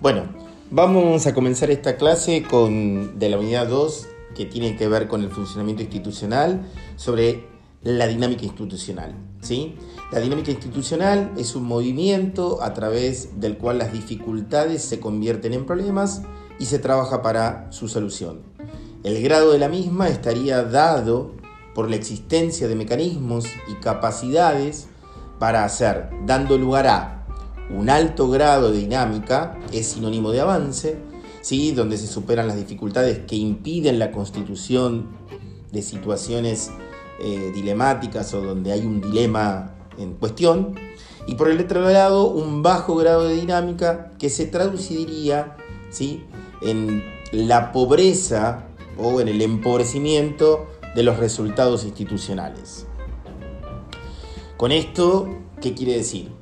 Bueno, vamos a comenzar esta clase con, de la unidad 2 que tiene que ver con el funcionamiento institucional sobre la dinámica institucional. ¿sí? La dinámica institucional es un movimiento a través del cual las dificultades se convierten en problemas y se trabaja para su solución. El grado de la misma estaría dado por la existencia de mecanismos y capacidades para hacer, dando lugar a un alto grado de dinámica es sinónimo de avance, ¿sí? donde se superan las dificultades que impiden la constitución de situaciones eh, dilemáticas o donde hay un dilema en cuestión. Y por el otro lado, un bajo grado de dinámica que se traduciría ¿sí? en la pobreza o en el empobrecimiento de los resultados institucionales. Con esto, ¿qué quiere decir?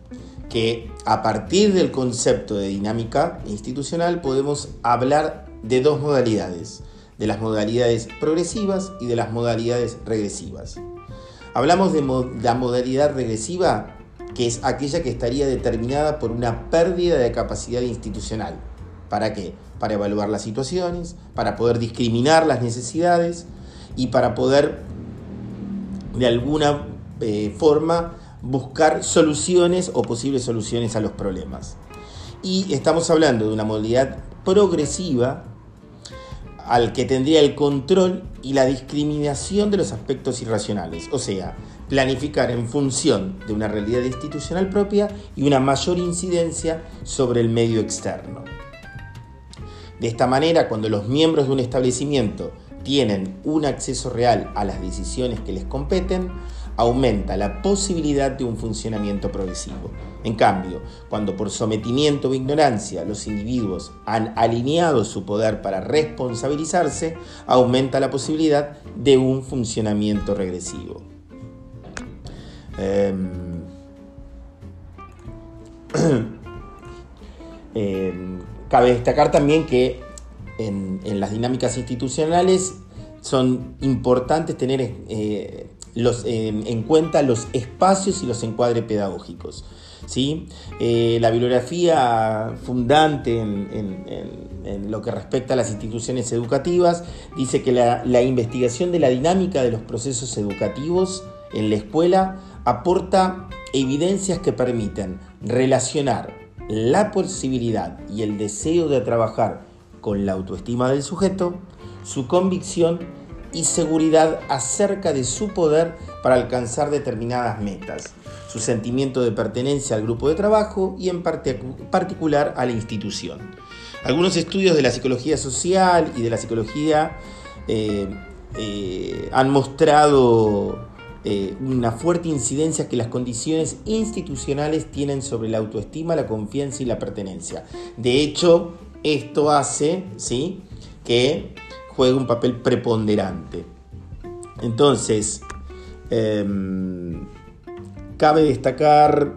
que a partir del concepto de dinámica institucional podemos hablar de dos modalidades, de las modalidades progresivas y de las modalidades regresivas. Hablamos de la modalidad regresiva, que es aquella que estaría determinada por una pérdida de capacidad institucional. ¿Para qué? Para evaluar las situaciones, para poder discriminar las necesidades y para poder de alguna eh, forma buscar soluciones o posibles soluciones a los problemas. Y estamos hablando de una modalidad progresiva al que tendría el control y la discriminación de los aspectos irracionales, o sea, planificar en función de una realidad institucional propia y una mayor incidencia sobre el medio externo. De esta manera, cuando los miembros de un establecimiento tienen un acceso real a las decisiones que les competen, aumenta la posibilidad de un funcionamiento progresivo. En cambio, cuando por sometimiento o ignorancia los individuos han alineado su poder para responsabilizarse, aumenta la posibilidad de un funcionamiento regresivo. Em, em, cabe destacar también que en, las dinámicas institucionales son importantes tener eh, en cuenta los espacios y los encuadres pedagógicos. ¿sí? Eh, la bibliografía fundante en, lo que respecta a las instituciones educativas dice que la, la investigación de la dinámica de los procesos educativos en la escuela aporta evidencias que permiten relacionar la posibilidad y el deseo de trabajar con la autoestima del sujeto, su convicción y seguridad acerca de su poder para alcanzar determinadas metas, su sentimiento de pertenencia al grupo de trabajo y en particular a la institución. Algunos estudios de la psicología social y de la psicología eh, eh, han mostrado eh, una fuerte incidencia que las condiciones institucionales tienen sobre la autoestima, la confianza y la pertenencia. De hecho, esto hace ¿sí? que juega un papel preponderante. Entonces, em, cabe destacar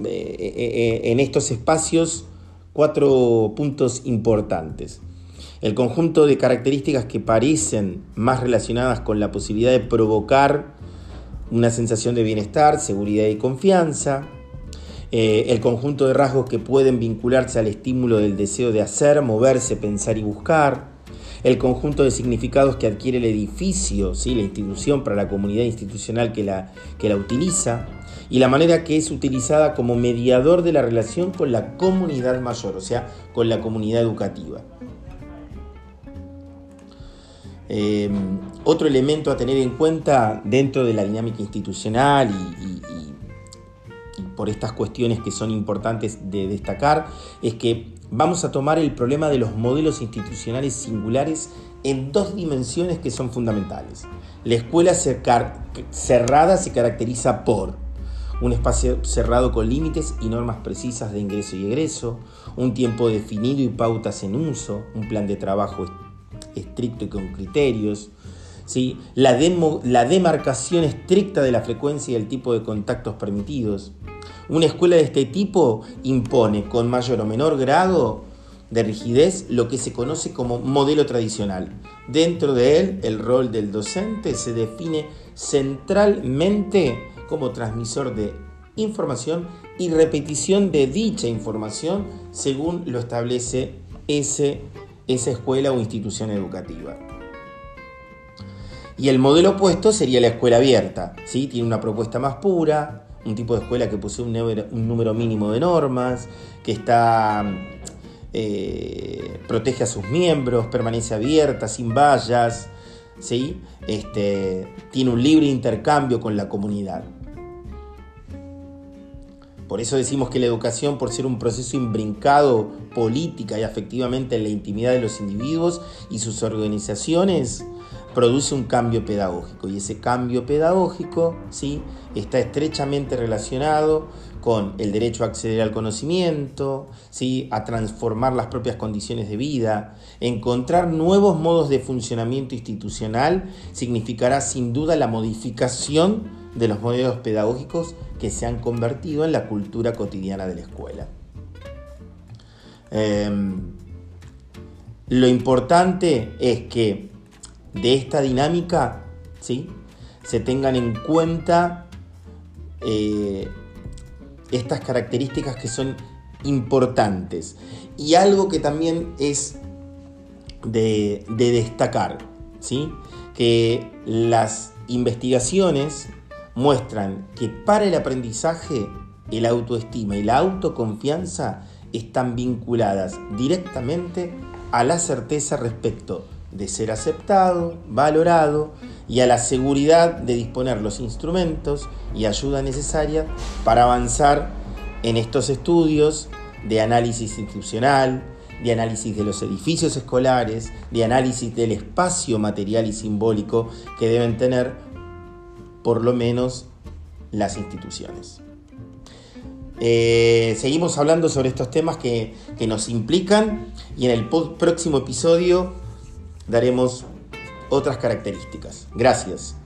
eh, eh, eh, en estos espacios cuatro puntos importantes. El conjunto de características que parecen más relacionadas con la posibilidad de provocar una sensación de bienestar, seguridad y confianza. el conjunto de rasgos que pueden vincularse al estímulo del deseo de hacer, moverse, pensar y buscar el conjunto de significados que adquiere el edificio, ¿sí? la institución para la comunidad institucional que la, que la utiliza, y la manera que es utilizada como mediador de la relación con la comunidad mayor, o sea, con la comunidad educativa. Eh, otro elemento a tener en cuenta dentro de la dinámica institucional y, por estas cuestiones que son importantes de destacar es que vamos a tomar el problema de los modelos institucionales singulares en dos dimensiones que son fundamentales. La escuela cerrada se caracteriza por un espacio cerrado con límites y normas precisas de ingreso y egreso, un tiempo definido y pautas en uso, un plan de trabajo estricto y con criterios, ¿sí? la, la demarcación estricta de la frecuencia y el tipo de contactos permitidos, una escuela de este tipo impone con mayor o menor grado de rigidez lo que se conoce como modelo tradicional. Dentro de él, el rol del docente se define centralmente como transmisor de información y repetición de dicha información según lo establece ese, esa escuela o institución educativa. Y el modelo opuesto sería la escuela abierta, ¿sí? tiene una propuesta más pura, un tipo de escuela que posee un número, mínimo de normas, que está eh, protege a sus miembros, permanece abierta, sin vallas, ¿sí? este, tiene un libre intercambio con la comunidad. Por eso decimos que la educación, por ser un proceso imbrincado política y afectivamente en la intimidad de los individuos y sus organizaciones, produce un cambio pedagógico. Y ese cambio pedagógico ¿sí? está estrechamente relacionado con el derecho a acceder al conocimiento, ¿sí? a transformar las propias condiciones de vida, encontrar nuevos modos de funcionamiento institucional, significará sin duda la modificación de los modelos pedagógicos que se han convertido en la cultura cotidiana de la escuela. Em, lo importante es que de esta dinámica ¿sí? se tengan en cuenta eh, estas características que son importantes. Y algo que también es de, destacar, ¿sí? que las investigaciones muestran que para el aprendizaje el autoestima y la autoconfianza están vinculadas directamente a la certeza respecto de ser aceptado, valorado y a la seguridad de disponer los instrumentos y ayuda necesaria para avanzar en estos estudios de análisis institucional, de análisis de los edificios escolares, de análisis del espacio material y simbólico que deben tener por lo menos las instituciones. Eh, seguimos hablando sobre estos temas que, que nos implican y en el próximo episodio daremos otras características. Gracias.